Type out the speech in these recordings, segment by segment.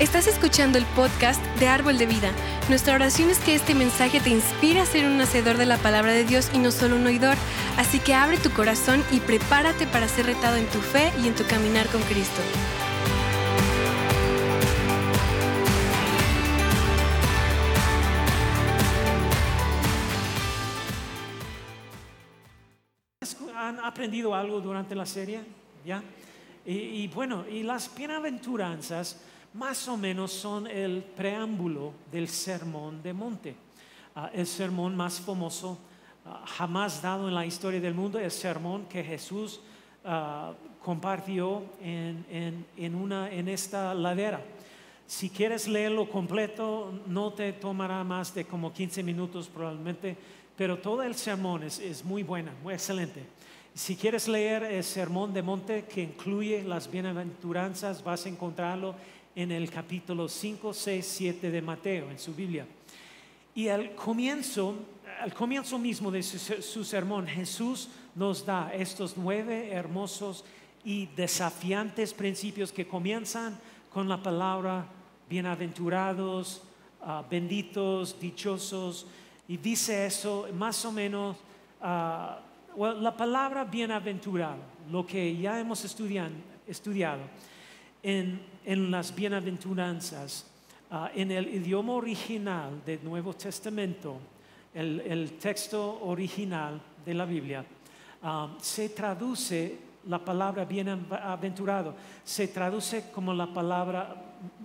Estás escuchando el podcast de Árbol de Vida. Nuestra oración es que este mensaje te inspire a ser un hacedor de la palabra de Dios y no solo un oidor. Así que abre tu corazón y prepárate para ser retado en tu fe y en tu caminar con Cristo. ¿Han aprendido algo durante la serie? ¿Ya? Y, y bueno, y las bienaventuranzas más o menos son el preámbulo del sermón de monte. Ah, el sermón más famoso ah, jamás dado en la historia del mundo, el sermón que Jesús ah, compartió en, en, una, en esta ladera. Si quieres leerlo completo, no te tomará más de como 15 minutos probablemente, pero todo el sermón es, es muy bueno, muy excelente. Si quieres leer el sermón de monte que incluye las bienaventuranzas, vas a encontrarlo en el capítulo 5, 6, 7 de Mateo, en su Biblia. Y al comienzo, al comienzo mismo de su, sermón, Jesús nos da estos nueve hermosos y desafiantes principios que comienzan con la palabra bienaventurados, ah, benditos, dichosos, y dice eso más o menos, ah, la palabra bienaventurado, lo que ya hemos estudiado en, las bienaventuranzas, ah, en el idioma original del Nuevo Testamento, el, texto original de la Biblia, ah, se traduce la palabra bienaventurado, se traduce como la palabra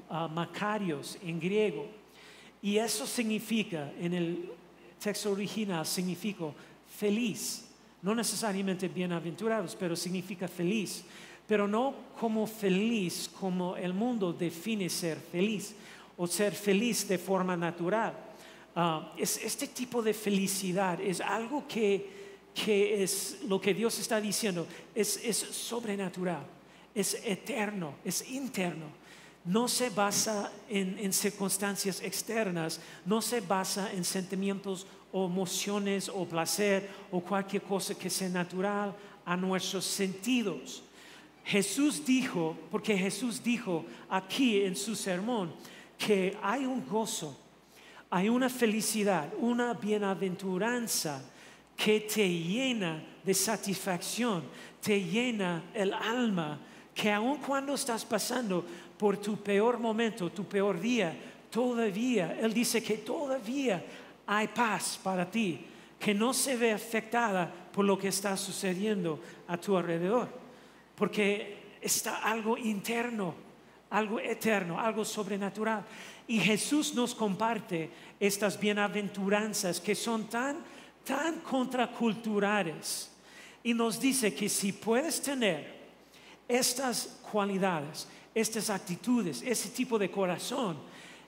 uh, macarios en griego. Y eso significa, en el texto original, significa feliz. No necesariamente bienaventurados, pero significa feliz pero no como feliz como el mundo define ser feliz o ser feliz de forma natural. Ah, este tipo de felicidad es algo que, es lo que Dios está diciendo, es, sobrenatural, es eterno, es interno. No se basa en, en circunstancias externas, no se basa en sentimientos o emociones o placer o cualquier cosa que sea natural a nuestros sentidos. Jesús dijo, porque Jesús dijo aquí en su sermón, que hay un gozo, hay una felicidad, una bienaventuranza que te llena de satisfacción, te llena el alma, que aun cuando estás pasando por tu peor momento, tu peor día, todavía, Él dice que todavía hay paz para ti, que no se ve afectada por lo que está sucediendo a tu alrededor porque está algo interno, algo eterno, algo sobrenatural. Y Jesús nos comparte estas bienaventuranzas que son tan, tan contraculturales. Y nos dice que si puedes tener estas cualidades, estas actitudes, ese tipo de corazón,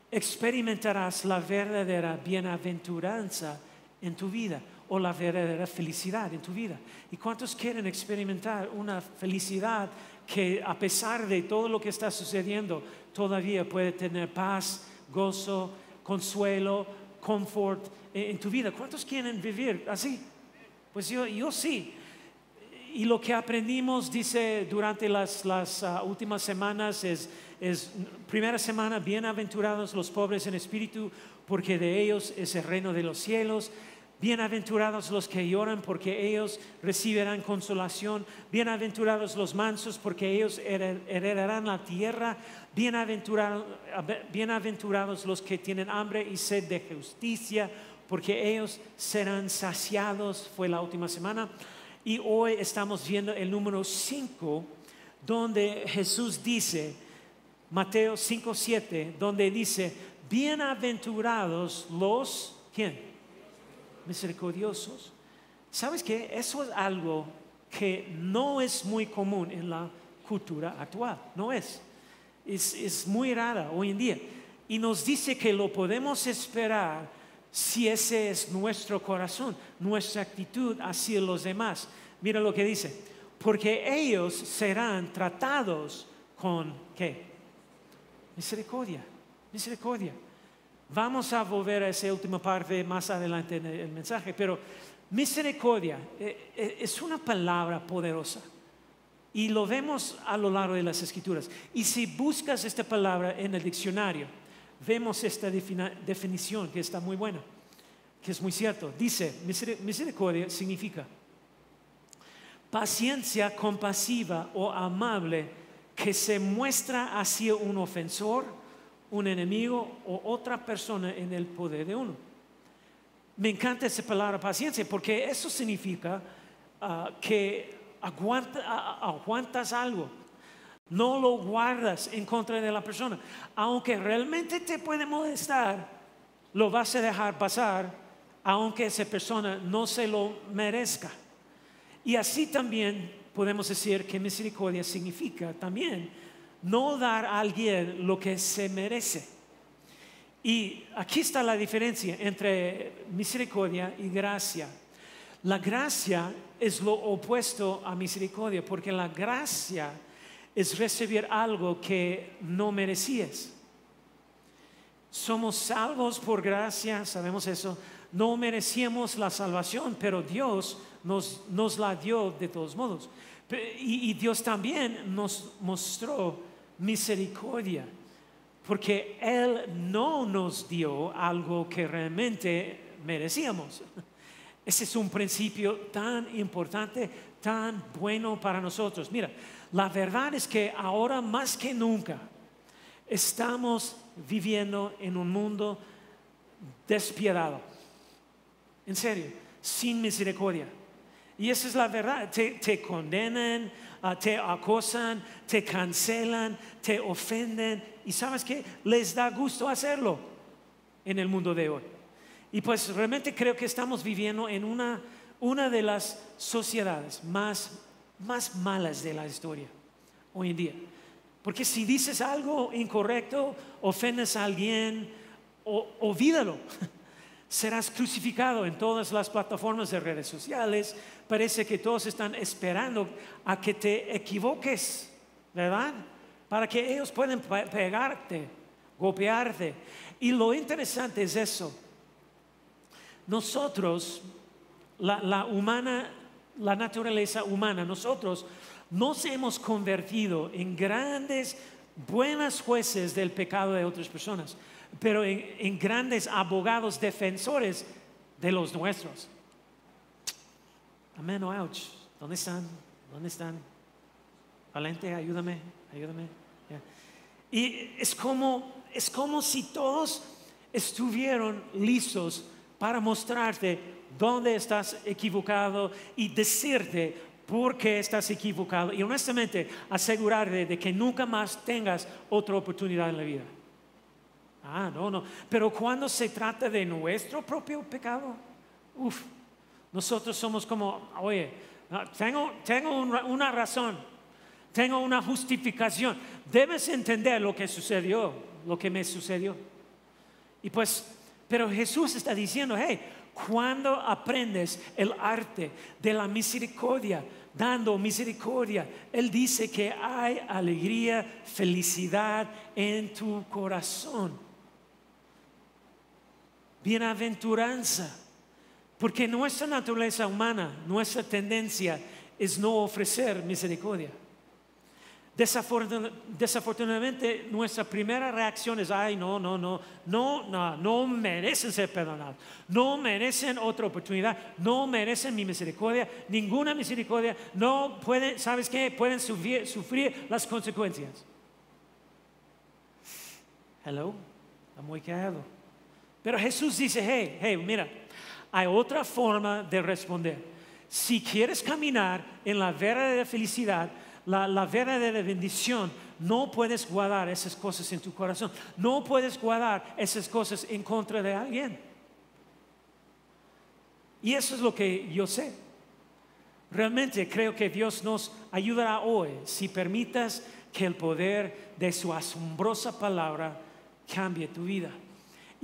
experimentarás la verdadera bienaventuranza en tu vida o la verdadera felicidad en tu vida. ¿Y cuántos quieren experimentar una felicidad que a pesar de todo lo que está sucediendo, todavía puede tener paz, gozo, consuelo, confort en tu vida? ¿Cuántos quieren vivir así? Pues yo, yo sí. Y lo que aprendimos, dice, durante las, las ah, últimas semanas es, es, primera semana, bienaventurados los pobres en espíritu, porque de ellos es el reino de los cielos. Bienaventurados los que lloran porque ellos recibirán consolación. Bienaventurados los mansos porque ellos heredarán la tierra. Bienaventurados, los que tienen hambre y sed de justicia porque ellos serán saciados. Fue la última semana. Y hoy estamos viendo el número 5 donde Jesús dice, Mateo 5, 7, donde dice, bienaventurados los, ¿quién? Misericordiosos. ¿Sabes qué? Eso es algo que no es muy común en la cultura actual, no es. Es, es muy rara hoy en día. Y nos dice que lo podemos esperar si ese es nuestro corazón, nuestra actitud hacia los demás. Mira lo que dice, porque ellos serán tratados con ¿qué? Misericordia, misericordia. Vamos a volver a esa última parte más adelante en el mensaje, pero misericordia eh, eh, es una palabra poderosa. Y lo vemos a lo largo de las escrituras. Y si buscas esta palabra en el diccionario, vemos esta definición que está muy buena, que es muy cierto. Dice, misericordia significa paciencia compasiva o amable que se muestra hacia un ofensor, un enemigo o otra persona en el poder de uno. Me encanta esa palabra paciencia porque eso significa ah, que aguantas algo. No lo guardas en contra de la persona. Aunque realmente te puede molestar, lo vas a dejar pasar, aunque esa persona no se lo merezca. Y así también podemos decir que misericordia significa también no dar a alguien lo que se merece. Y aquí está la diferencia entre misericordia y gracia. La gracia es lo opuesto a misericordia, porque la gracia es recibir algo que no merecías. Somos salvos por gracia, sabemos eso. No merecíamos la salvación, pero Dios nos, la dio de todos modos. Y Dios también nos mostró misericordia, porque Él no nos dio algo que realmente merecíamos. Ese es un principio tan importante, tan bueno para nosotros. Mira, la verdad es que ahora más que nunca estamos viviendo en un mundo despiadado. En serio, sin misericordia. Y esa es la verdad. Te, condenan, ah, te acosan, te cancelan, te ofenden. Y sabes que les da gusto hacerlo en el mundo de hoy. Y pues realmente creo que estamos viviendo en una, una de las sociedades más más malas de la historia hoy en día. Porque si dices algo incorrecto, ofendes a alguien, o, olvídalo. Serás crucificado en todas las plataformas de redes sociales. Parece que todos están esperando a que te equivoques, ¿verdad? Para que ellos puedan pegarte, golpearte. Y lo interesante es eso. Nosotros, la, humana la naturaleza humana, nosotros nos hemos convertido en grandes, buenas jueces del pecado de otras personas, pero en, grandes abogados defensores de los nuestros. Amén, ouch. ¿Dónde están? ¿Dónde están? Valente, ayúdame, ayúdame. Y es como, es como si todos estuvieran listos para mostrarte dónde estás equivocado y decirte por qué estás equivocado y honestamente asegurarte de que nunca más tengas otra oportunidad en la vida. Ah, no, no. Pero cuando se trata de nuestro propio pecado, uff, nosotros somos como, oye, tengo, tengo una razón, tengo una justificación. Debes entender lo que sucedió, lo que me sucedió. Y pues, pero Jesús está diciendo, hey, cuando aprendes el arte de la misericordia, dando misericordia, Él dice que hay alegría, felicidad en tu corazón. Bienaventuranza. Porque nuestra naturaleza humana, nuestra tendencia es no ofrecer misericordia. Desafortunadamente, nuestra primera reacción es, ay, no, no, no, no, no, no merecen ser perdonados, no merecen otra oportunidad, no merecen mi misericordia, ninguna misericordia, no pueden, ¿sabes qué? Pueden sufrir, las consecuencias. Hello, está muy callado. Pero Jesús dice, hey, hey, mira, hay otra forma de responder. Si quieres caminar en la verdadera felicidad, la, la bendición, no puedes guardar esas cosas en tu corazón. No puedes guardar esas cosas en contra de alguien. Y eso es lo que yo sé. Realmente creo que Dios nos ayudará hoy si permitas que el poder de su asombrosa palabra cambie tu vida.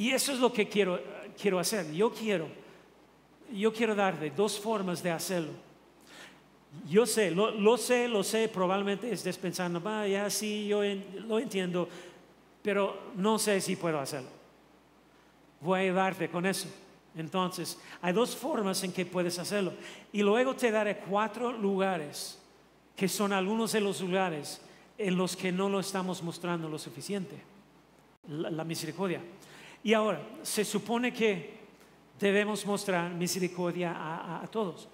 Y eso es lo que quiero, quiero hacer. Yo quiero, yo quiero darte dos formas de hacerlo. Yo sé, lo, sé, lo sé, probablemente estés pensando, ya sí, yo lo entiendo, pero no sé si puedo hacerlo. Voy a ayudarte con eso. Entonces, hay dos formas en que puedes hacerlo. Y luego te daré cuatro lugares que son algunos de los lugares en los que no lo estamos mostrando lo suficiente, la, misericordia. Y ahora, se supone que debemos mostrar misericordia a, todos,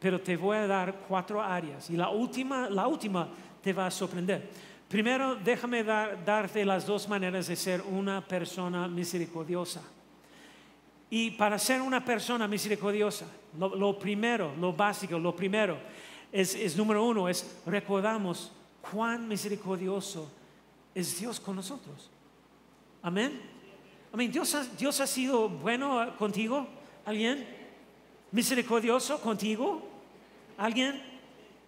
pero te voy a dar cuatro áreas y la última, la última te va a sorprender. Primero, déjame darte las dos maneras de ser una persona misericordiosa. Y para ser una persona misericordiosa, lo, primero, lo básico, lo primero, es, número uno, es recordamos cuán misericordioso es Dios con nosotros. Amén. Amén. Dios ha, Dios ha sido bueno contigo. ¿Alguien? Misericordioso contigo. ¿Alguien?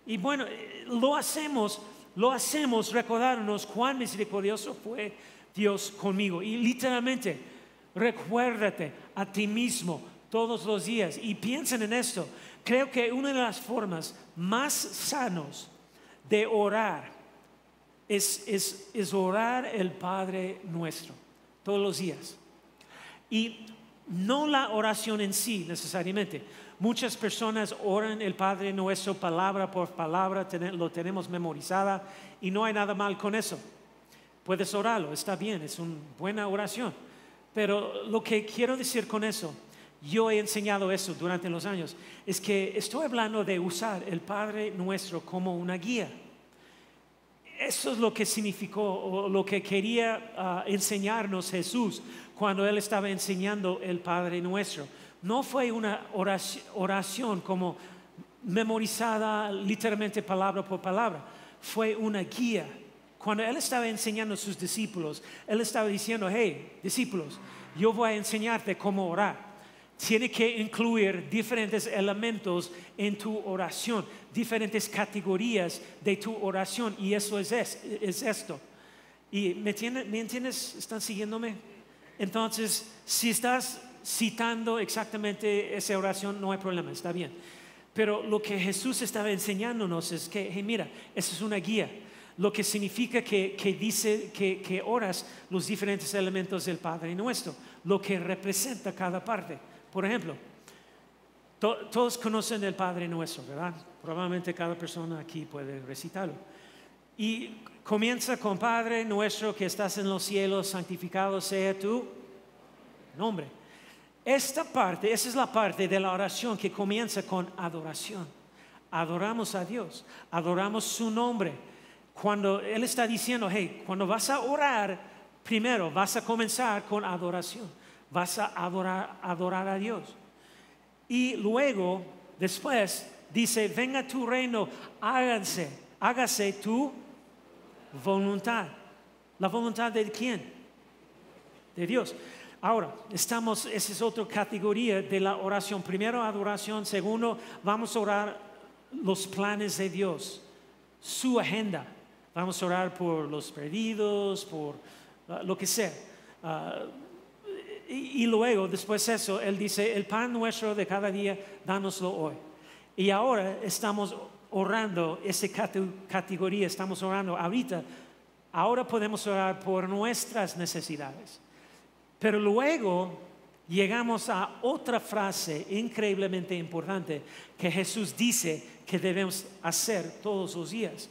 Y bueno, lo hacemos, lo hacemos recordarnos cuán misericordioso fue Dios conmigo. Y literalmente, recuérdate a ti mismo todos los días y piensen en esto. Creo que una de las formas más sanos de orar es, es, orar el Padre nuestro todos los días. Y no la oración en sí necesariamente. Muchas personas oran el Padre nuestro palabra por palabra, lo tenemos memorizada y no hay nada mal con eso. Puedes orarlo, está bien, es una buena oración. Pero lo que quiero decir con eso, yo he enseñado eso durante los años, es que estoy hablando de usar el Padre nuestro como una guía. Eso es lo que significó o lo que quería ah, enseñarnos Jesús cuando Él estaba enseñando el Padre nuestro. No fue una oración como memorizada literalmente palabra por palabra, fue una guía cuando Él estaba enseñando a sus discípulos, Él estaba diciendo, hey, discípulos, yo voy a enseñarte cómo orar. Tiene que incluir diferentes elementos en tu oración, diferentes categorías de tu oración. Y eso es, es, esto. ¿Y me, entiendes? ¿Están siguiéndome? Entonces, si estás citando exactamente esa oración, no hay problema, está bien. Pero lo que Jesús estaba enseñándonos es que, mira, esa es una guía lo que significa que, dice que, oras los diferentes elementos del Padre Nuestro, lo que representa cada parte. Por ejemplo, todos conocen el Padre Nuestro, ¿verdad? Probablemente cada persona aquí puede recitarlo. Y comienza con Padre Nuestro que estás en los cielos, santificado sea tu nombre. Esta parte, esa es la parte de la oración que comienza con adoración. Adoramos a Dios, adoramos su nombre cuando Él está diciendo, hey, cuando vas a orar, primero vas a comenzar con adoración, vas a adorar, a Dios. Y luego, después, dice, venga tu reino, hágase, hágase tu voluntad. ¿La voluntad de quién? De Dios. Ahora, estamos, esa es otra categoría de la oración. Primero, adoración. Segundo, vamos a orar los planes de Dios, su agenda. Vamos a orar por los perdidos, por ah, lo que sea. Ah, y, luego, después de eso, Él dice, el pan nuestro de cada día, dánoslo hoy. Y ahora estamos orando esa categoría, estamos orando ahorita. Ahora podemos orar por nuestras necesidades. Pero luego llegamos a otra frase increíblemente importante que Jesús dice que debemos hacer todos los días.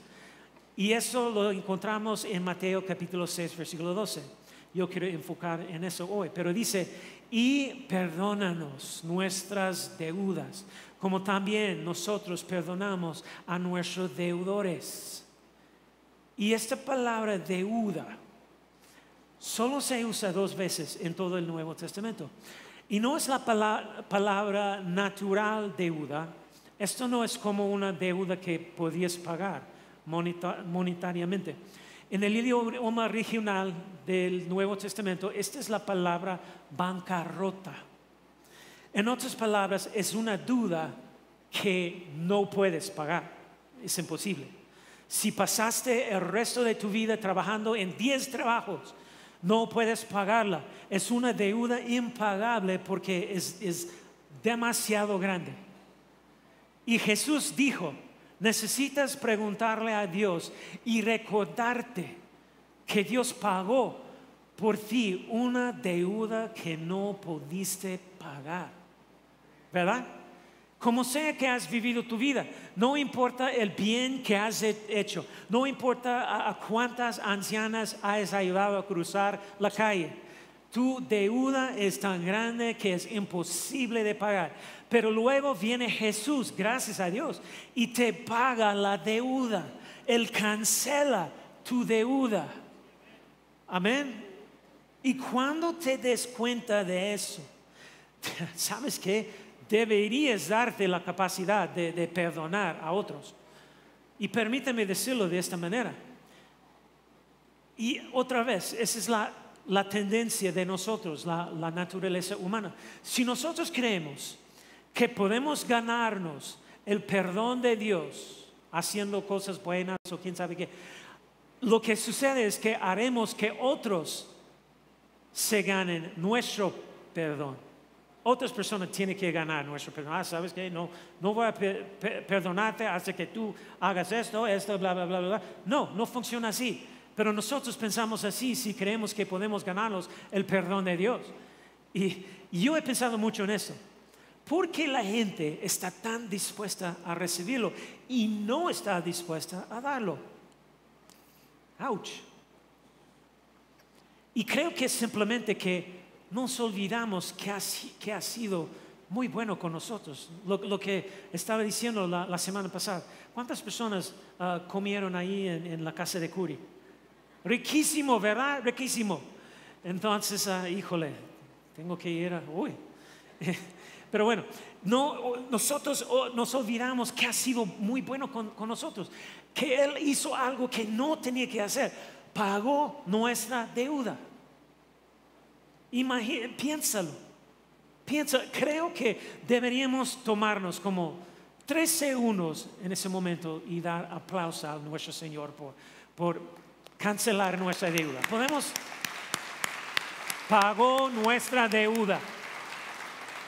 Y eso lo encontramos en Mateo capítulo 6, versículo 12. Yo quiero enfocar en eso hoy, pero dice, y perdónanos nuestras deudas, como también nosotros perdonamos a nuestros deudores. Y esta palabra deuda solo se usa dos veces en todo el Nuevo Testamento. Y no es la palabra, natural deuda, esto no es como una deuda que podías pagar monetariamente. En el idioma regional del Nuevo Testamento, esta es la palabra bancarrota. En otras palabras, es una duda que no puedes pagar. Es imposible. Si pasaste el resto de tu vida trabajando en 10 trabajos, no puedes pagarla. Es una deuda impagable porque es, es demasiado grande. Y Jesús dijo, Necesitas preguntarle a Dios y recordarte que Dios pagó por ti una deuda que no pudiste pagar. ¿Verdad? como sea que has vivido tu vida, no importa el bien que has hecho, no importa a, cuántas ancianas has ayudado a cruzar la calle, tu deuda es tan grande que es imposible de pagar. Pero luego viene Jesús, gracias a Dios, y te paga la deuda. Él cancela tu deuda. Amén. Y cuando te des cuenta de eso, ¿sabes qué? deberías darte la capacidad de, perdonar a otros. Y permíteme decirlo de esta manera. Y otra vez, esa es la, tendencia de nosotros, la, la, naturaleza humana. Si nosotros creemos que podemos ganarnos el perdón de Dios haciendo cosas buenas o quién sabe qué, lo que sucede es que haremos que otros se ganen nuestro perdón otras personas tienen que ganar nuestro perdón. Ah, ¿sabes qué? No, no voy a perdonarte hasta que tú hagas esto, esto, bla, bla, bla, bla. No, no funciona así. Pero nosotros pensamos así si creemos que podemos ganarnos el perdón de Dios. Y, yo he pensado mucho en eso. ¿Por qué la gente está tan dispuesta a recibirlo y no está dispuesta a darlo? Ouch. Y creo que simplemente que nos olvidamos que ha, sido muy bueno con nosotros. Lo, que estaba diciendo la, semana pasada. ¿Cuántas personas ah, comieron ahí en, la casa de Curi? Riquísimo, ¿verdad? Riquísimo. Entonces, uh, híjole, tengo que ir a... Uy. Pero bueno, no, nosotros nos olvidamos que ha sido muy bueno con, con nosotros, que Él hizo algo que no tenía que hacer, pagó nuestra deuda piénsalo. Piensa, creo que deberíamos tomarnos como tres segundos en ese momento y dar aplauso a nuestro Señor por, por cancelar nuestra deuda. Podemos, pagó nuestra deuda.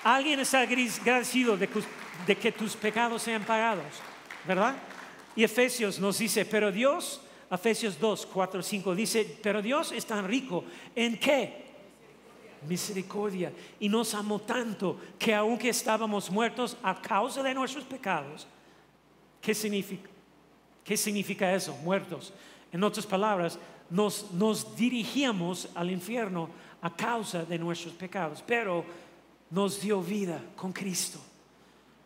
Alguien está agradecido de que, tus pecados sean pagados, ¿verdad? Y Efesios nos dice, pero Dios, Efesios 2, 4, 5 dice, pero Dios es tan rico en qué? misericordia y nos amó tanto que aunque estábamos muertos a causa de nuestros pecados, ¿qué significa? ¿Qué significa eso? Muertos. En otras palabras, nos, nos dirigíamos al infierno a causa de nuestros pecados, pero nos dio vida con Cristo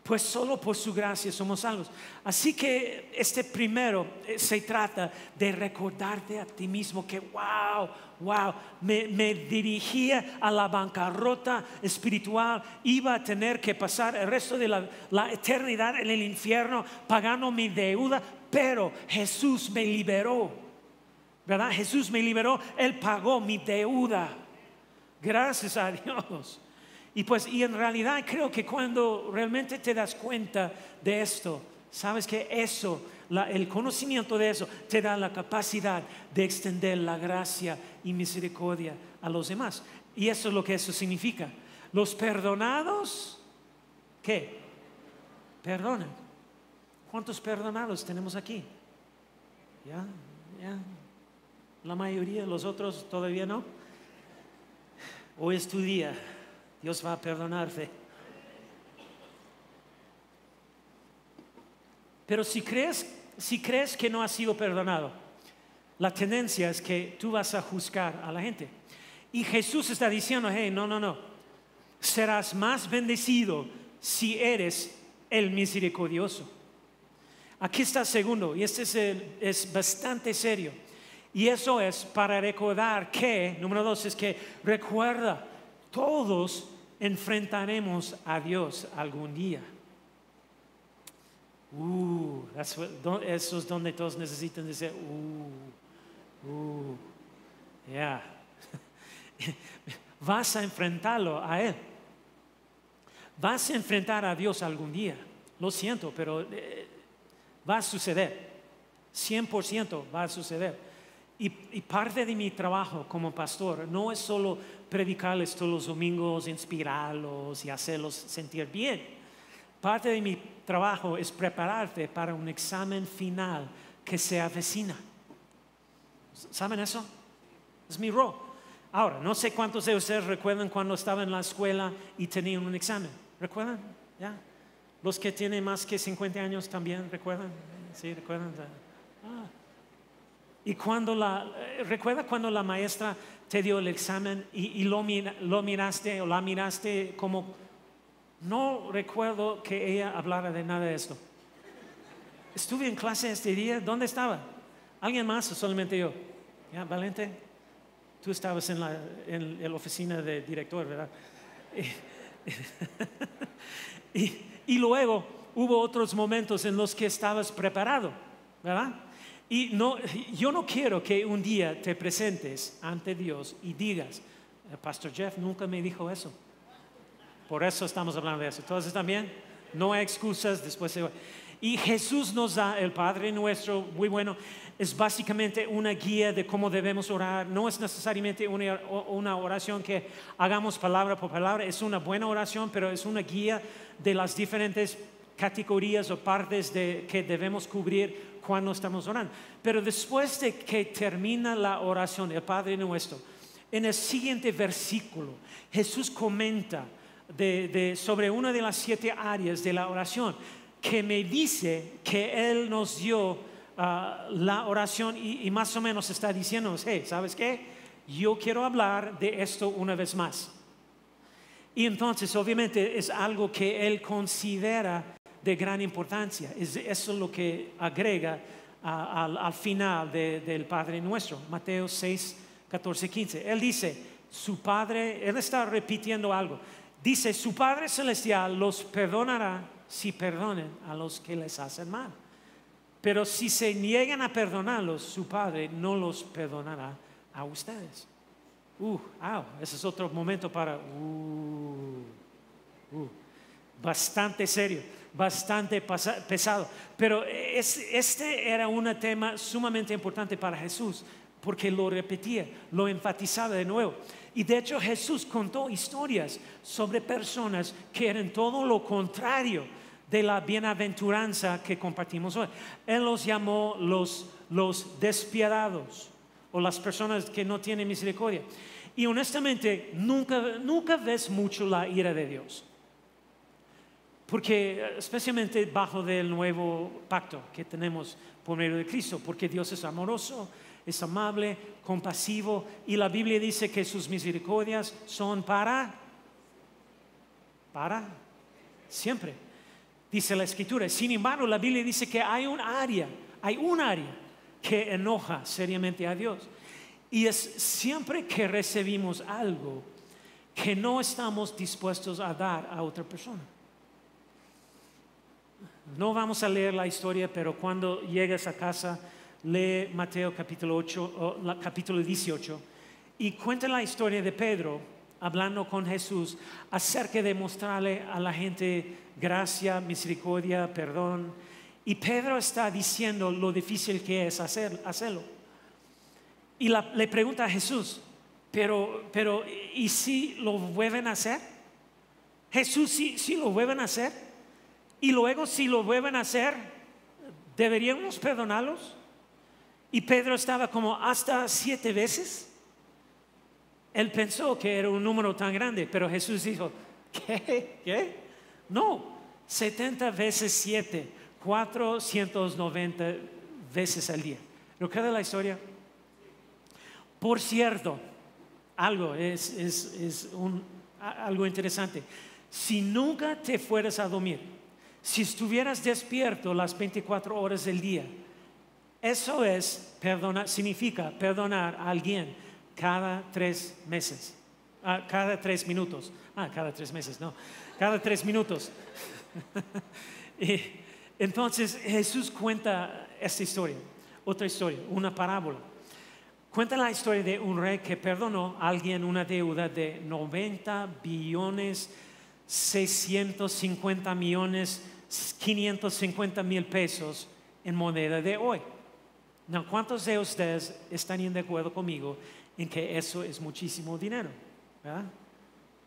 pues solo por su gracia somos salvos. Así que este primero eh, se trata de recordarte a ti mismo que, wow, wow, me, dirigía a la bancarrota espiritual, iba a tener que pasar el resto de la, la eternidad en el infierno pagando mi deuda, pero Jesús me liberó, ¿verdad? Jesús me liberó, Él pagó mi deuda. Gracias a Dios. Y pues, y en realidad creo que cuando realmente te das cuenta de esto, sabes que eso, el conocimiento de eso, te da la capacidad de extender la gracia y misericordia a los demás. Y eso es lo que eso significa. Los perdonados, ¿qué? Perdonan. ¿Cuántos perdonados tenemos aquí? ¿Ya? ¿Ya? La mayoría, los otros todavía no. Hoy es tu día. Dios va a perdonarte. Pero si crees, si crees que no has sido perdonado, la tendencia es que tú vas a juzgar a la gente. Y Jesús está diciendo, hey, no, no, no, serás más bendecido si eres el misericordioso. Aquí está segundo, y este es, es bastante serio. Y eso es para recordar que, número dos, es que recuerda, todos enfrentaremos a Dios algún día. Uh, eso es donde todos necesitan decir, uh, uh, ya. Vas a enfrentarlo a Él. Vas a enfrentar a Dios algún día. Lo siento, pero eh, va a suceder. 100% va a suceder. Y, y, parte de mi trabajo como pastor no es solo predicarles todos los domingos, inspirarlos y hacerlos sentir bien. Parte de mi trabajo es prepararte para un examen final que se avecina. ¿Saben eso? Es mi rol. Ahora, no sé cuántos de ustedes recuerdan cuando estaba en la escuela y tenían un examen. ¿Recuerdan? ¿Ya? Los que tienen más que 50 años también, ¿recuerdan? Sí, ¿recuerdan? Ah. Y cuando la, eh, ¿recuerda cuando la maestra te dio el examen y, lo, miraste o la miraste como, no recuerdo que ella hablara de nada de esto. Estuve en clase este día, ¿dónde estaba? ¿Alguien más o solamente yo? ¿Ya, Valente? Tú estabas en la, en oficina de director, ¿verdad? y, luego hubo otros momentos en los que estabas preparado, ¿verdad? Y no, yo no quiero que un día te presentes ante Dios y digas, el Pastor Jeff nunca me dijo eso. Por eso estamos hablando de eso. ¿Todos están bien? No hay excusas, después se... Y Jesús nos da, el Padre nuestro, muy bueno, es básicamente una guía de cómo debemos orar. No es necesariamente una, oración que hagamos palabra por palabra, es una buena oración, pero es una guía de las diferentes categorías o partes de, que debemos cubrir cuando estamos orando. Pero después de que termina la oración, el Padre nuestro, en el siguiente versículo, Jesús comenta sobre una de las siete áreas de la oración que me dice que Él nos dio ah, la oración y, más o menos está diciendo, hey, ¿sabes qué? Yo quiero hablar de esto una vez más. Y entonces, obviamente, es algo que Él considera de gran importancia. Es eso lo que agrega al, final del Padre Nuestro, Mateo 6, 14, 15. Él dice, su Padre, Él está repitiendo algo. Dice, su Padre Celestial los perdonará si perdonen a los que les hacen mal. Pero si se niegan a perdonarlos, su Padre no los perdonará a ustedes. Uh, ese es otro momento para... Uh, uh, bastante serio, bastante pesado. Pero este era un tema sumamente importante para Jesús, porque lo repetía, lo enfatizaba de nuevo. Y de hecho Jesús contó historias sobre personas que eran todo lo contrario de la bienaventuranza que compartimos hoy. Él los llamó los, los despiadados o las personas que no tienen misericordia. Y honestamente, nunca, nunca ves mucho la ira de Dios. Porque, especialmente bajo del nuevo pacto que tenemos por medio de Cristo, porque Dios es amoroso, es amable, compasivo, y la Biblia dice que sus misericordias son para, para, siempre dice la escritura. Sin embargo, la Biblia dice que hay un área, hay un área que enoja seriamente a Dios. Y es siempre que recibimos algo que no estamos dispuestos a dar a otra persona. No vamos a leer la historia, pero cuando llegues a casa, lee Mateo capítulo, 8, capítulo 18 y cuenta la historia de Pedro hablando con Jesús acerca de mostrarle a la gente gracia, misericordia, perdón. Y Pedro está diciendo lo difícil que es hacerlo. Y le pregunta a Jesús, pero, pero, ¿y si lo vuelven a hacer? Jesús, si, si lo vuelven a hacer. Y luego, si lo vuelven a hacer, ¿deberíamos perdonarlos? Y Pedro estaba como hasta siete veces. Él pensó que era un número tan grande, pero Jesús dijo, ¿qué? ¿Qué? No, 70 veces 7, 490 veces al día. ¿Recuerda la historia? Por cierto, algo es, es, un, algo interesante. Si nunca te fueras a dormir, si estuvieras despierto las 24 horas del día, eso es perdonar, significa perdonar a alguien cada tres meses, ah, cada tres minutos. Ah, cada tres meses, no, cada tres minutos. y entonces Jesús cuenta esta historia, otra historia, una parábola. Cuenta la historia de un rey que perdonó a alguien una deuda de 90 billones, 650 millones, 550 mil pesos en moneda de hoy. ¿Cuántos de ustedes están de acuerdo conmigo en que eso es muchísimo dinero.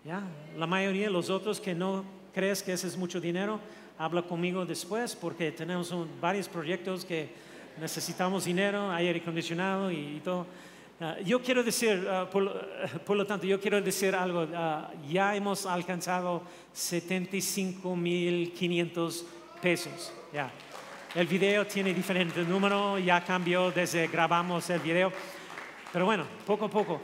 ¿Ya? La mayoría de los otros que no crees que ese es mucho dinero, habla conmigo después porque tenemos varios proyectos que necesitamos dinero, aire acondicionado y, todo. Ah, yo quiero decir, ah, por, por lo tanto, yo quiero decir algo. ah, ya hemos alcanzado 75.500 pesos. Ya. El video tiene diferente número, ya cambió desde grabamos el video. Pero bueno, poco a poco.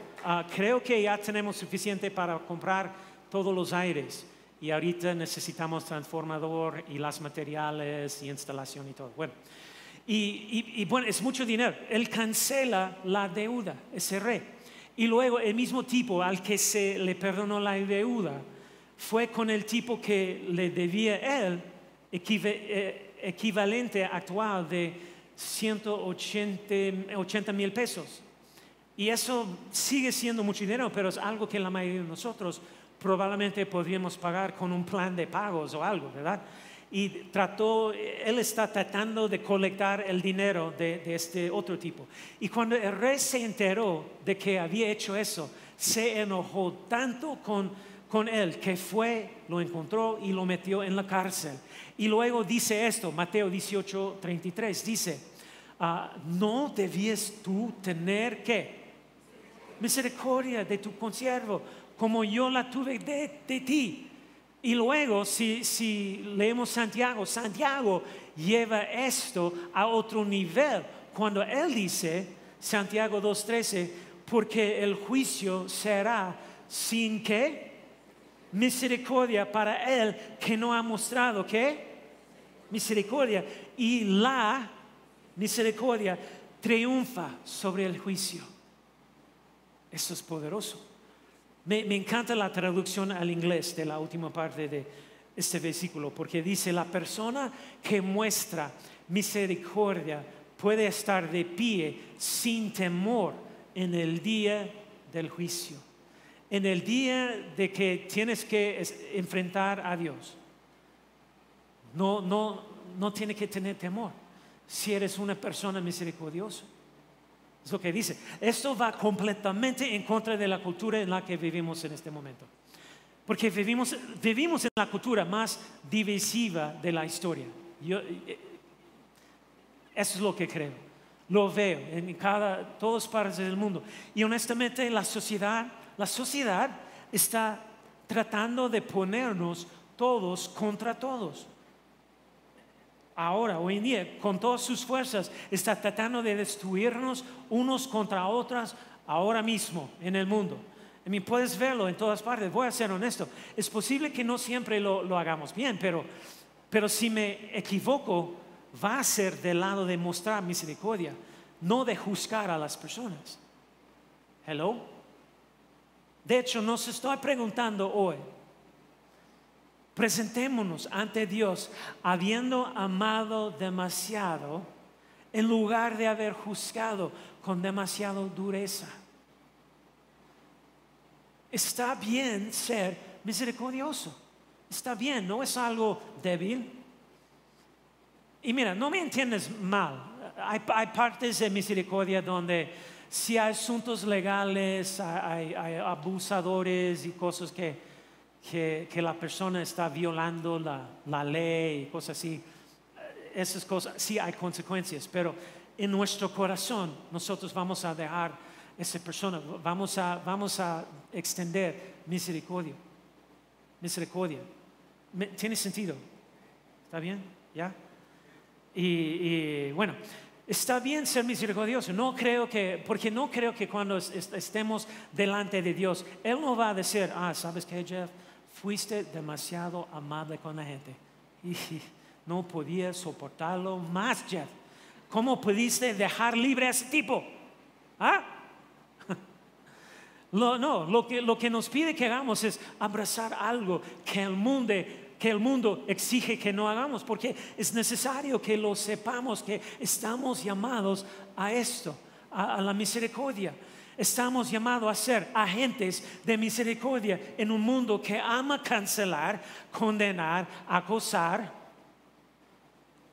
Creo que ya tenemos suficiente para comprar todos los aires. Y ahorita necesitamos transformador y las materiales y instalación y todo. Bueno, y, y- y bueno, es mucho dinero. Él cancela la deuda, ese rey. Y luego el mismo tipo al que se le perdonó la deuda fue con el tipo que le debía él eh, equivalente actual de 180 mil pesos. Y eso sigue siendo mucho dinero, pero es algo que la mayoría de nosotros probablemente podríamos pagar con un plan de pagos o algo, ¿verdad? Y trató, él está tratando de colectar el dinero de, este otro tipo. Y cuando el rey se enteró de que había hecho eso, se enojó tanto con, con él que fue, lo encontró y lo metió en la cárcel. Y luego dice esto, Mateo 18, 33, dice, ah, no debías tú tener qué? misericordia de tu consiervo, como yo la tuve de, de ti. Y luego, si, leemos Santiago, Santiago lleva esto a otro nivel. Cuando él dice, Santiago 2.13, porque el juicio será sin que misericordia para él que no ha mostrado que misericordia. Y la misericordia triunfa sobre el juicio. Eso es poderoso. Me, encanta la traducción al inglés de la última parte de este versículo, porque dice, la persona que muestra misericordia puede estar de pie sin temor en el día del juicio, en el día de que tienes que enfrentar a Dios. No, no, no tiene que tener temor si eres una persona misericordiosa. Es lo que dice. Esto va completamente en contra de la cultura en la que vivimos en este momento. Porque vivimos, vivimos en la cultura más divisiva de la historia. Yo, eh, eso es lo que creo. Lo veo en cada, todas partes del mundo. Y honestamente la sociedad, la sociedad está tratando de ponernos todos contra todos ahora, hoy en día, con todas sus fuerzas, está tratando de destruirnos unos contra otros ahora mismo en el mundo. I mean, puedes verlo en todas partes. Voy a ser honesto. Es posible que no siempre lo, lo hagamos bien, pero, pero si me equivoco, va a ser del lado de mostrar misericordia, no de juzgar a las personas. Hello. De hecho, nos estoy preguntando hoy, presentémonos ante Dios habiendo amado demasiado en lugar de haber juzgado con demasiada dureza. Está bien ser misericordioso. Está bien, no es algo débil. Y mira, no me entiendes mal. Hay, partes de misericordia donde si hay asuntos legales, hay abusadores y cosas que, que, que la persona está violando la, la ley cosas así. Esas cosas, sí hay consecuencias, pero en nuestro corazón nosotros vamos a dejar esa persona, vamos a, vamos a extender misericordia. Misericordia. ¿Tiene sentido? ¿Está bien? ¿Ya? Y, y, bueno, está bien ser misericordioso. No creo que, porque no creo que cuando es- est- estemos delante de Dios, Él no va a decir, ah, ¿sabes qué, Jeff? Fuiste demasiado amable con la gente. Y no podía soportarlo más, Jeff. ¿Cómo pudiste dejar libre a ese tipo? ¿Ah? Lo- no, lo que, lo que nos pide que hagamos es abrazar algo que el, mundo, que el mundo exige que no hagamos, porque es necesario que lo sepamos, que estamos llamados a esto, a, a la misericordia. Estamos llamados a ser agentes de misericordia en un mundo que ama cancelar, condenar, acosar.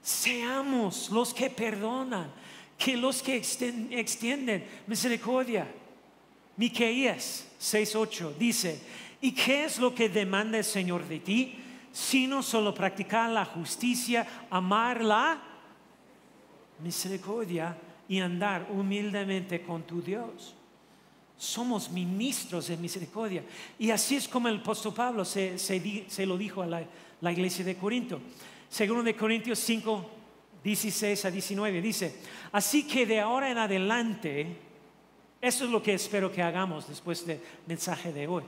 Seamos los que perdonan, que los que extienden misericordia. Miqueías 6:8 dice, ¿y qué es lo que demanda el Señor de ti? Sino solo practicar la justicia, amar la misericordia y andar humildemente con tu Dios. Somos ministros de misericordia. Y así es como el apóstol Pablo se, lo dijo a la, iglesia de Corinto. Segundo de Corintios 5, 16 a 19 dice, así que de ahora en adelante, eso es lo que espero que hagamos después del mensaje de hoy.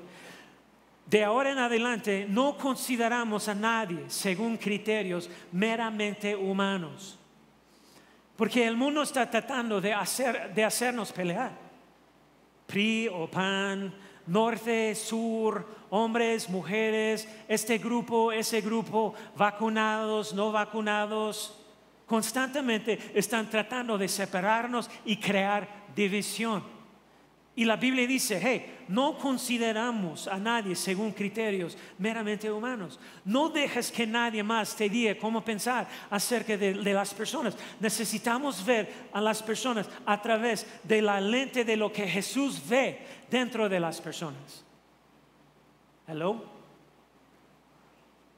De ahora en adelante no consideramos a nadie según criterios meramente humanos. Porque el mundo está tratando de, hacer, de hacernos pelear. PRI o PAN, norte, sur, hombres, mujeres, este grupo, ese grupo, vacunados, no vacunados, constantemente están tratando de separarnos y crear división. Y la Biblia dice, hey, no consideramos a nadie según criterios meramente humanos. No dejes que nadie más te diga cómo pensar acerca de, las personas. Necesitamos ver a las personas a través de la lente de lo que Jesús ve dentro de las personas. Hello.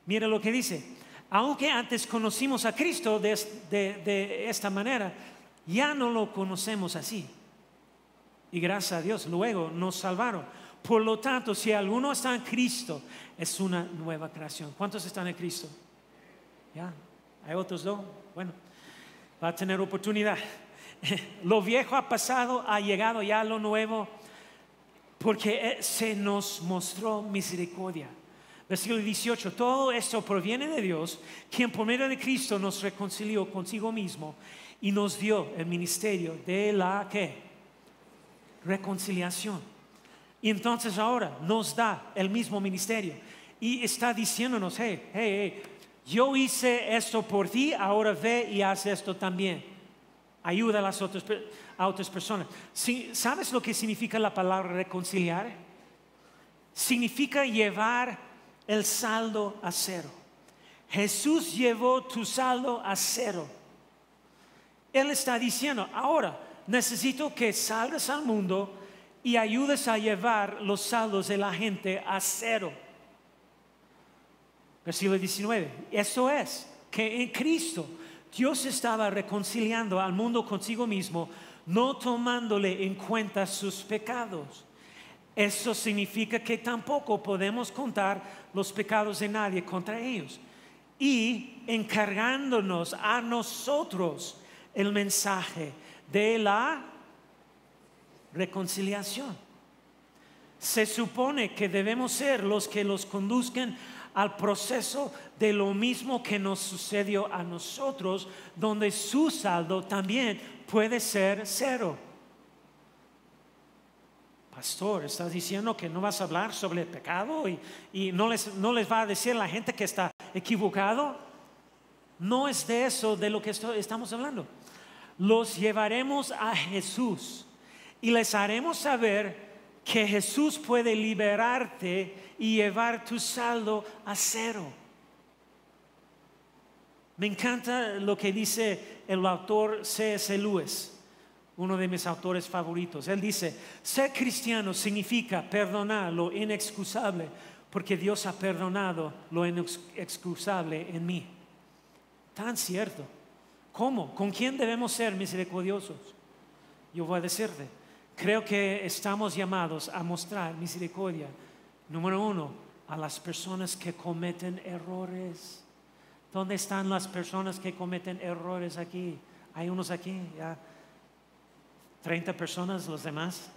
Mira lo que dice. Aunque antes conocimos a Cristo de esta manera, ya no lo conocemos así. Y gracias a Dios, luego nos salvaron. Por lo tanto, si alguno está en Cristo, es una nueva creación. ¿Cuántos están en Cristo? ¿Ya? ¿Hay otros dos? Bueno, va a tener oportunidad. Lo viejo ha pasado, ha llegado ya lo nuevo, porque se nos mostró misericordia. Versículo 18, todo esto proviene de Dios, quien por medio de Cristo nos reconcilió consigo mismo y nos dio el ministerio de la que reconciliación. Y entonces ahora nos da el mismo ministerio y está diciéndonos, hey, hey, hey, yo hice esto por ti, ahora ve y haz esto también. Ayuda a las otras, a otras personas. ¿Sabes lo que significa la palabra reconciliar? Significa llevar el saldo a cero. Jesús llevó tu saldo a cero. Él está diciendo, ahora, necesito que salgas al mundo y ayudes a llevar los saldos de la gente a cero. Versículo 19. Eso es que en Cristo Dios estaba reconciliando al mundo consigo mismo, no tomándole en cuenta sus pecados. Eso significa que tampoco podemos contar los pecados de nadie contra ellos. Y encargándonos a nosotros el mensaje de la reconciliación. Se supone que debemos ser los que los conduzcan al proceso de lo mismo que nos sucedió a nosotros, donde su saldo también puede ser cero. Pastor, estás diciendo que no vas a hablar sobre el pecado y, no, les, no les va a decir a la gente que está equivocado. No es de eso de lo que estamos hablando los llevaremos a Jesús y les haremos saber que Jesús puede liberarte y llevar tu saldo a cero. Me encanta lo que dice el autor C.S. Lewis, uno de mis autores favoritos. Él dice, ser cristiano significa perdonar lo inexcusable, porque Dios ha perdonado lo inexcusable en mí. Tan cierto. ¿Cómo? ¿Con quién debemos ser misericordiosos? Yo voy a decirte, creo que estamos llamados a mostrar misericordia, número uno, a las personas que cometen errores. ¿Dónde están las personas que cometen errores aquí? Hay unos aquí, ya. 30 personas, los demás.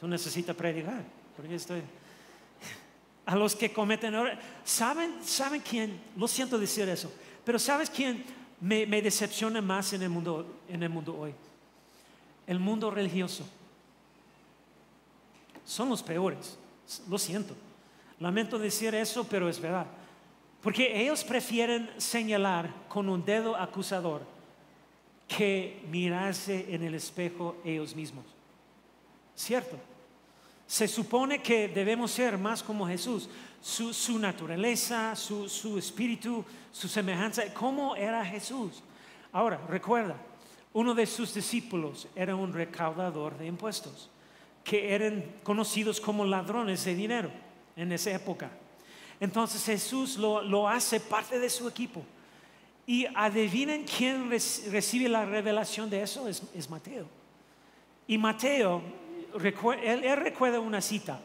Tú necesitas predicar, porque estoy... A los que cometen errores. ¿Saben, ¿Saben quién? Lo siento decir eso, pero ¿sabes quién me, decepciona más en el, mundo, en el mundo hoy. El mundo religioso. Son los peores. Lo siento. Lamento decir eso, pero es verdad. Porque ellos prefieren señalar con un dedo acusador que mirarse en el espejo ellos mismos. ¿Cierto? Se supone que debemos ser más como Jesús, su, naturaleza, su, espíritu, su semejanza, cómo era Jesús. Ahora, recuerda, uno de sus discípulos era un recaudador de impuestos, que eran conocidos como ladrones de dinero en esa época. Entonces Jesús lo, hace parte de su equipo. Y adivinen quién recibe la revelación de eso, es Mateo. Y Mateo él, recuerda una cita,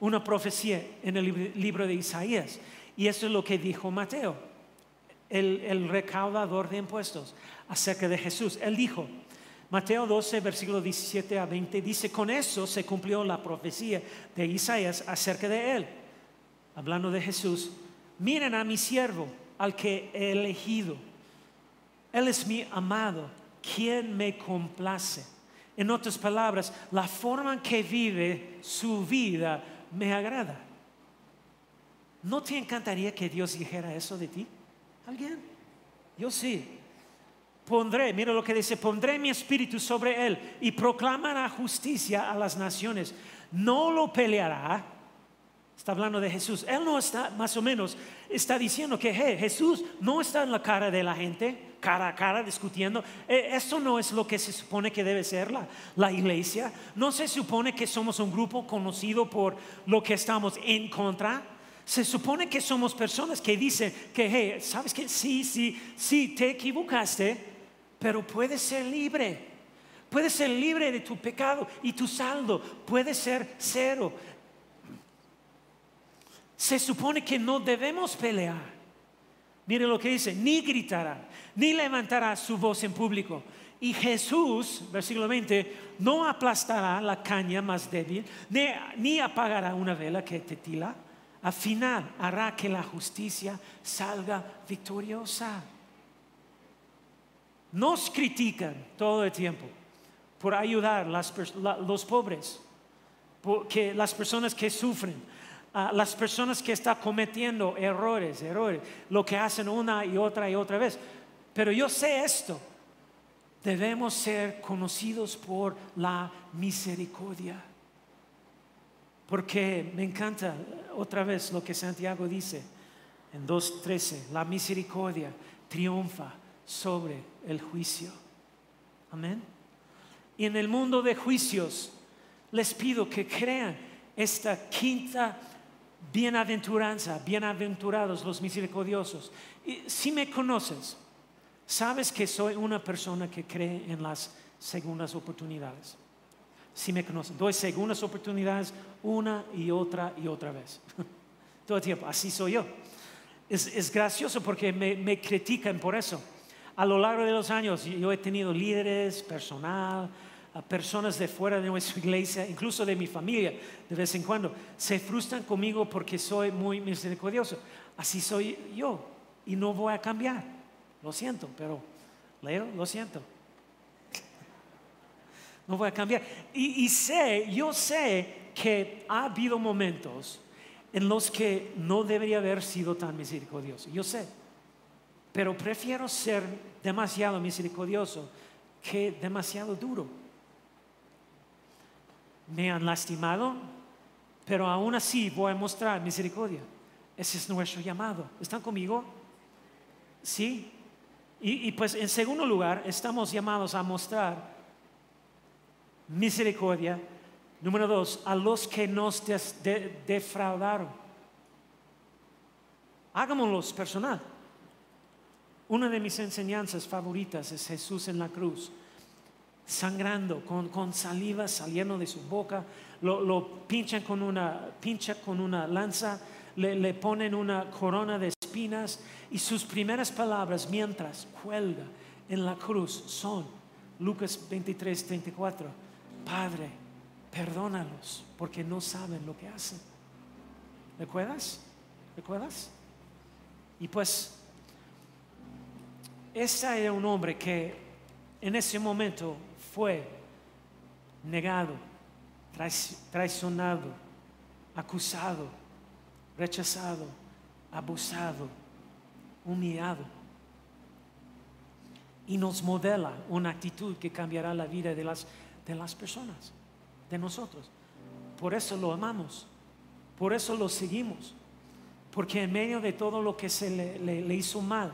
una profecía en el libro de Isaías. Y eso es lo que dijo Mateo, el, el recaudador de impuestos, acerca de Jesús. Él dijo, Mateo 12, versículo 17 a 20, dice, con eso se cumplió la profecía de Isaías acerca de él. Hablando de Jesús, miren a mi siervo, al que he elegido. Él es mi amado, quien me complace. En otras palabras, la forma en que vive su vida me agrada. ¿No te encantaría que Dios dijera eso de ti? ¿Alguien? Yo sí. Pondré, mira lo que dice, pondré mi espíritu sobre él y proclamará justicia a las naciones. No lo peleará. Está hablando de Jesús. Él no está, más o menos, está diciendo que Jesús no está en la cara de la gente, cara a cara discutiendo. Eh, esto no es lo que se supone que debe ser la, la iglesia. No se supone que somos un grupo conocido por lo que estamos en contra. Se supone que somos personas que dicen que, hey, ¿sabes que Sí, sí, sí, te equivocaste, pero puedes ser libre. Puedes ser libre de tu pecado y tu saldo puede ser cero. Se supone que no debemos pelear. Mire lo que dice, ni gritará, ni levantará su voz en público. Y Jesús, versículo 20, no aplastará la caña más débil, ni, apagará una vela que titila. Al final hará que la justicia salga victoriosa. Nos critican todo el tiempo por ayudar a los pobres, porque las personas que sufren, a las personas que están cometiendo errores, errores, lo que hacen una y otra y otra vez. Pero yo sé esto, debemos ser conocidos por la misericordia. Porque me encanta otra vez lo que Santiago dice en 2.13, la misericordia triunfa sobre el juicio. Amén. Y en el mundo de juicios les pido que crean esta quinta bienaventuranza, bienaventurados los misericordiosos. Si me conoces, sabes que soy una persona que cree en las segundas oportunidades. Si me conoces, doy segundas oportunidades una y otra y otra vez. Todo el tiempo, así soy yo. Es, gracioso porque me critican por eso a lo largo de los años yo he tenido líderes, personal, personas de fuera de nuestra iglesia, incluso de mi familia, de vez en cuando, se frustran conmigo porque soy muy misericordioso. Así soy yo y no voy a cambiar. Lo siento, pero Leo, lo siento. No voy a cambiar. Y, y sé, yo sé que ha habido momentos en los que no debería haber sido tan misericordioso. Yo sé. Pero prefiero ser demasiado misericordioso que demasiado duro. Me han lastimado, pero aún así voy a mostrar misericordia. Ese es nuestro llamado. ¿Están conmigo? Sí. Y, pues en segundo lugar, estamos llamados a mostrar misericordia. Número dos, a los que nos defraudaron. Hagámoslo personal. Una de mis enseñanzas favoritas es Jesús en la cruz, sangrando, con, saliva saliendo de su boca, lo, pinchan con una, pincha con una lanza, le, le ponen una corona de espinas y sus primeras palabras mientras cuelga en la cruz son Lucas 23, 34, Padre, perdónalos porque no saben lo que hacen. ¿Recuerdas? ¿Recuerdas? Y pues ese era un hombre que en ese momento fue negado, traicionado, acusado, rechazado, abusado, humillado. Y nos modela una actitud que cambiará la vida de las, de las personas, de nosotros. Por eso lo amamos, por eso lo seguimos, porque en medio de todo lo que se le hizo mal,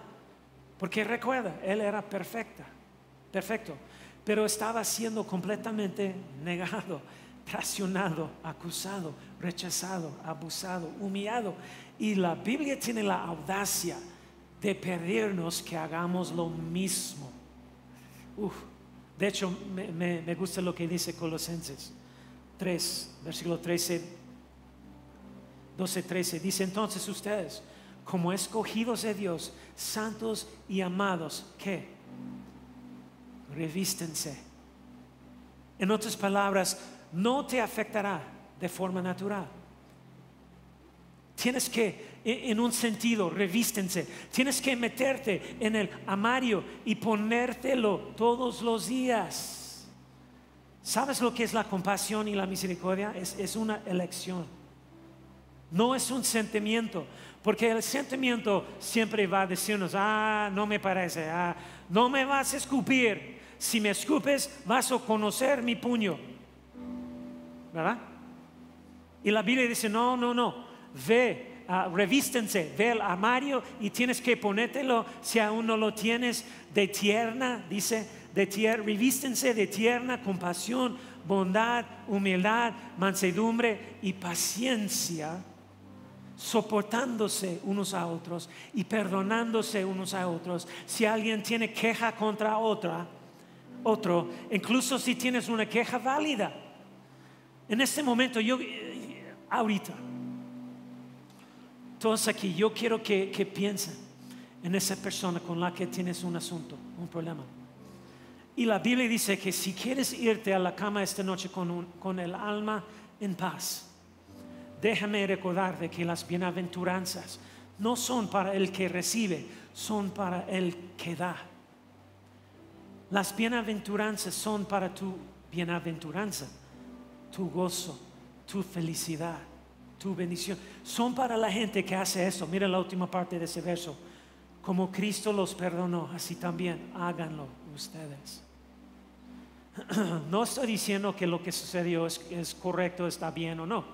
porque recuerda, él era perfecta, perfecto, pero estaba siendo completamente negado, traicionado, acusado, rechazado, abusado, humillado. Y la Biblia tiene la audacia de pedirnos que hagamos lo mismo. de hecho, me, me gusta lo que dice Colosenses 3, versículo 13, 12, 13. Dice entonces ustedes, como escogidos de Dios, santos y amados, ¿qué? Revístense. En otras palabras, no te afectará de forma natural. Tienes que, en un sentido, revístense. Tienes que meterte en el amario y ponértelo todos los días. ¿Sabes lo que es la compasión y la misericordia? Es, una elección. No es un sentimiento. Porque el sentimiento siempre va a decirnos, ah, no me parece, ah, no me vas a escupir. Si me escupes, vas a conocer mi puño. ¿Verdad? Y la Biblia dice, no, no, no ve, uh, revístense, ve el armario y tienes que ponértelo si aún no lo tienes de tierna, dice, de tierna, revístense de tierna compasión, bondad, humildad, mansedumbre y paciencia, soportándose unos a otros y perdonándose unos a otros. Si alguien tiene queja contra otra, otro, incluso si tienes una queja válida. En este momento, yo, eh, ahorita, todos aquí, yo quiero que, piensen en esa persona con la que tienes un asunto, un problema. Y la Biblia dice que si quieres irte a la cama esta noche con, con el alma en paz, déjame recordarte que las bienaventuranzas no son para el que recibe, son para el que da. Las bienaventuranzas son para tu bienaventuranza, tu gozo, tu felicidad tu bendición. Son para la gente que hace eso. Mira la última parte de ese verso. Como Cristo los perdonó, así también háganlo ustedes. No estoy diciendo que lo que sucedió es, correcto, está bien o no.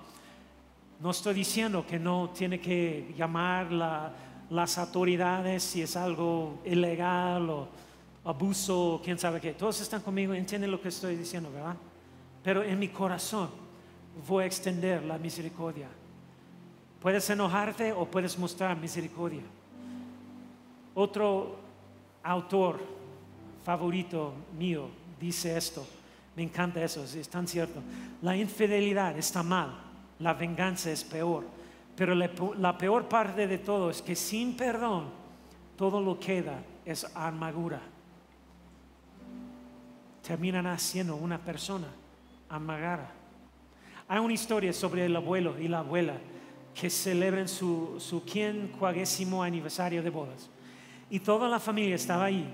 No estoy diciendo que no tiene que llamar las autoridades si es algo ilegal o abuso quién sabe qué. Todos están conmigo, entienden lo que estoy diciendo, ¿verdad? Pero en mi corazón voy a extender la misericordia Puedes enojarte o puedes mostrar misericordia. Otro autor favorito mío dice esto. Me encanta eso, es tan cierto. La infidelidad está mal, la venganza es peor. Pero la, peor parte de todo es que sin perdón todo lo queda es armadura. Terminan haciendo una persona amagada. Hay una historia sobre el abuelo y la abuela que celebren su, su quincuagésimo aniversario de bodas. Y toda la familia estaba ahí.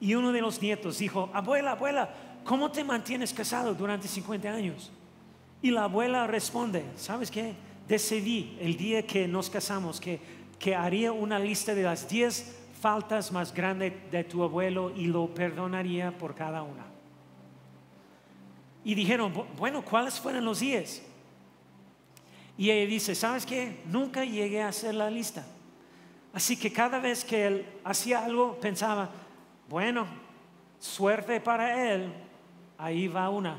Y uno de los nietos dijo, abuela, abuela, ¿cómo te mantienes casado durante 50 años? Y la abuela responde, ¿sabes qué? Decidí el día que nos casamos que, que haría una lista de las 10 faltas más grandes de tu abuelo y lo perdonaría por cada una. Y dijeron, bueno, ¿cuáles fueron los 10? Y ella dice, ¿sabes qué? Nunca llegué a hacer la lista. Así que cada vez que él hacía algo, pensaba, bueno, suerte para él, ahí va una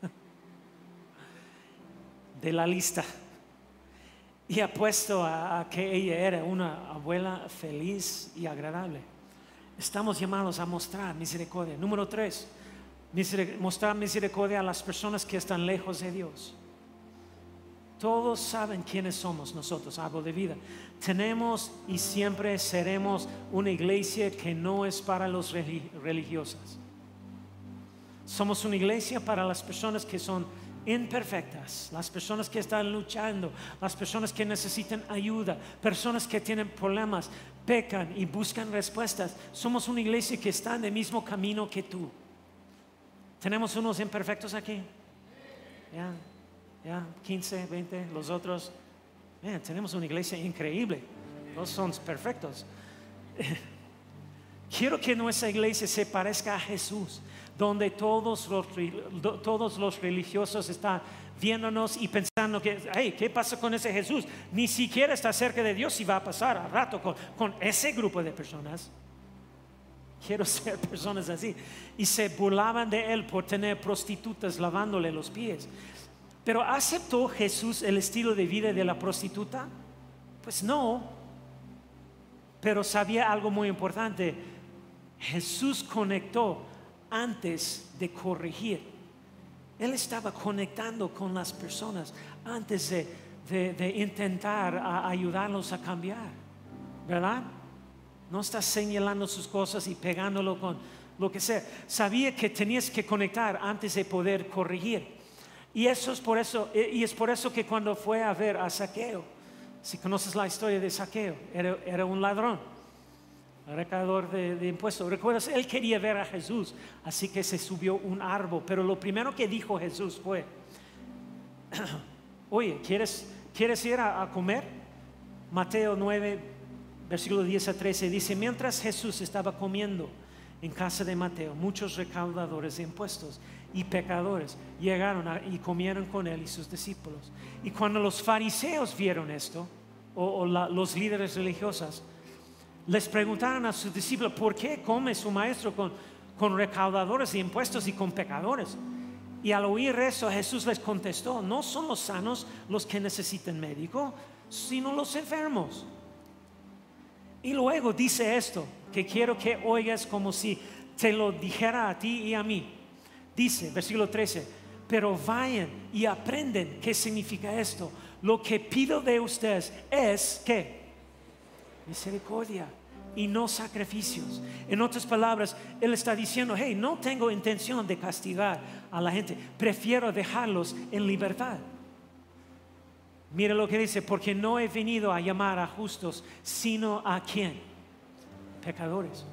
de la lista. Y apuesto a, que ella era una abuela feliz y agradable. Estamos llamados a mostrar misericordia. Número tres, mostrar misericordia a las personas que están lejos de Dios. Todos saben quiénes somos nosotros, árbol de vida. Tenemos y siempre seremos una iglesia que no es para los religiosos. Somos una iglesia para las personas que son imperfectas, las personas que están luchando, las personas que necesitan ayuda, personas que tienen problemas, pecan y buscan respuestas. Somos una iglesia que está en el mismo camino que tú. ¿Tenemos unos imperfectos aquí? ¿Ya? ya 15, 20, los otros. tenemos una iglesia increíble, no son perfectos. Quiero que nuestra iglesia se parezca a Jesús, donde todos los, todos los religiosos están viéndonos y pensando que, hey, ¿qué pasa con ese Jesús? Ni siquiera está cerca de Dios y va a pasar a rato con, con ese grupo de personas. Quiero ser personas así. Y se burlaban de él por tener prostitutas lavándole los pies. Pero ¿aceptó Jesús el estilo de vida de la prostituta? Pues no. Pero sabía algo muy importante. Jesús conectó antes de corregir. Él estaba conectando con las personas antes de, intentar ayudarlos a cambiar, ¿verdad? No está señalando sus cosas y pegándolo con lo que sea. Sabía que tenías que conectar antes de poder corregir. Y eso es por eso, y es por eso que cuando fue a ver a Saqueo, si conoces la historia de Saqueo, era un ladrón recaudador de, impuestos. ¿Recuerdas? Él quería ver a Jesús, así que se subió un árbol. Pero lo primero que dijo Jesús fue, oye, ¿quieres, ¿quieres ir a, a comer? Mateo 9, versículo 10 a 13 dice, mientras Jesús estaba comiendo en casa de Mateo, muchos recaudadores de impuestos y pecadores llegaron y comieron con él y sus discípulos. Y cuando los fariseos vieron esto, o, los líderes religiosos, les preguntaron a sus discípulos, ¿por qué come su maestro con, con recaudadores de impuestos y con pecadores? Y al oír eso, Jesús les contestó, no son los sanos los que necesitan médico, sino los enfermos. Y luego dice esto, que quiero que oigas como si te lo dijera a ti y a mí. Dice, versículo 13, pero vayan y aprenden qué significa esto. Lo que pido de ustedes es que misericordia y no sacrificios. En otras palabras, Él está diciendo, hey, no tengo intención de castigar a la gente, prefiero dejarlos en libertad. Mire lo que dice, porque no he venido a llamar a justos, sino a quién? Pecadores.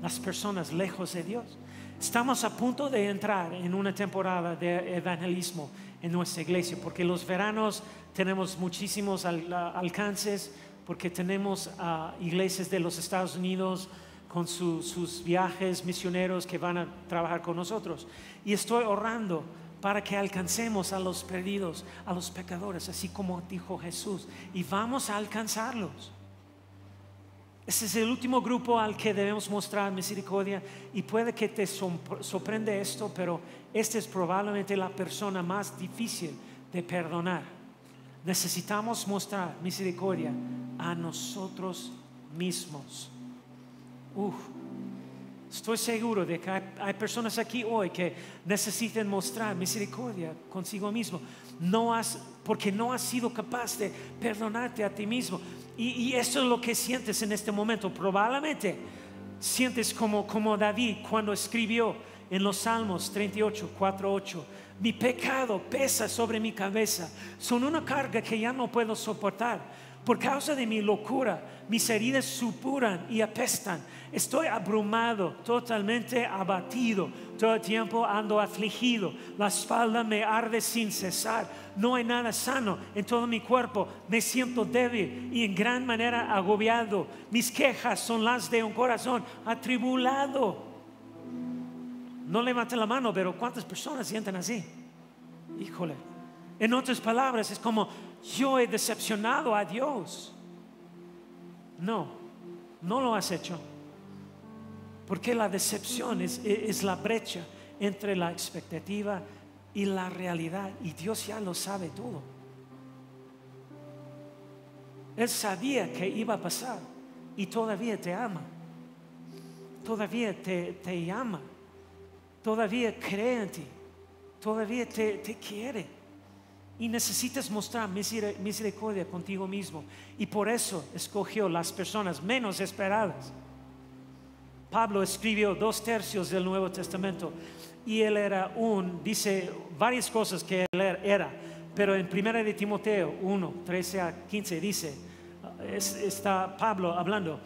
Las personas lejos de Dios. Estamos a punto de entrar en una temporada de evangelismo en nuestra iglesia, porque los veranos tenemos muchísimos alcances, porque tenemos iglesias de los Estados Unidos con sus viajes misioneros que van a trabajar con nosotros. Y estoy orando para que alcancemos a los perdidos, a los pecadores, así como dijo Jesús. Y vamos a alcanzarlos. Ese es el último grupo al que debemos mostrar misericordia y puede que te sorprende esto, pero esta es probablemente la persona más difícil de perdonar necesitamos mostrar misericordia a nosotros mismos. estoy seguro de que hay, personas aquí hoy que necesitan mostrar misericordia consigo mismo. No has, porque no has sido capaz de perdonarte a ti mismo. Y, y eso es lo que sientes en este momento. Probablemente sientes como, como David cuando escribió en los Salmos 38, 4, 8 mi pecado pesa sobre mi cabeza. Son una carga que ya no puedo soportar. Por causa de mi locura, mis heridas supuran y apestan. Estoy abrumado, totalmente abatido. Todo el tiempo ando afligido. La espalda me arde sin cesar. No hay nada sano en todo mi cuerpo. Me siento débil y en gran manera agobiado. Mis quejas son las de un corazón atribulado. No levanten la mano, pero ¿cuántas personas sienten así? Híjole. En otras palabras, es como yo he decepcionado a Dios. No, no lo has hecho. Porque la decepción es, es la brecha entre la expectativa y la realidad. Y Dios ya lo sabe todo. Él sabía que iba a pasar y todavía te ama. Todavía te, te ama todavía cree en ti, todavía te, quiere. Y necesitas mostrar misericordia contigo mismo. Y por eso escogió las personas menos esperadas. Pablo escribió dos tercios del Nuevo Testamento y él era un, dice varias cosas que él era, pero en 1 de Timoteo 1, 13 a 15 dice, está Pablo hablando,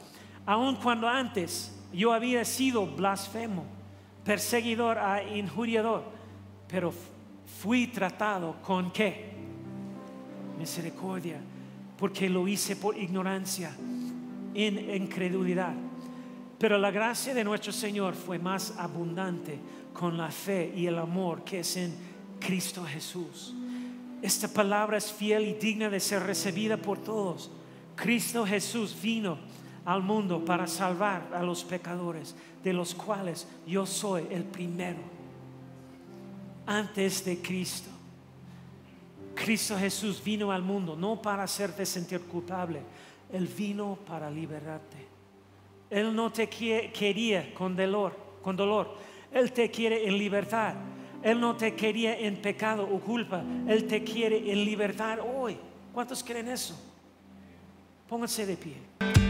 aun cuando antes yo había sido blasfemo perseguidor a injuriador, pero fui tratado con qué? Misericordia, porque lo hice por ignorancia, en incredulidad. Pero la gracia de nuestro Señor fue más abundante con la fe y el amor que es en Cristo Jesús. Esta palabra es fiel y digna de ser recibida por todos. Cristo Jesús vino al mundo para salvar a los pecadores, de los cuales yo soy el primero. Antes de Cristo. Cristo Jesús vino al mundo no para hacerte sentir culpable, Él vino para liberarte. Él no te quería con dolor, con dolor. Él te quiere en libertad. Él no te quería en pecado o culpa, Él te quiere en libertad hoy. ¿Cuántos creen eso? Pónganse de pie.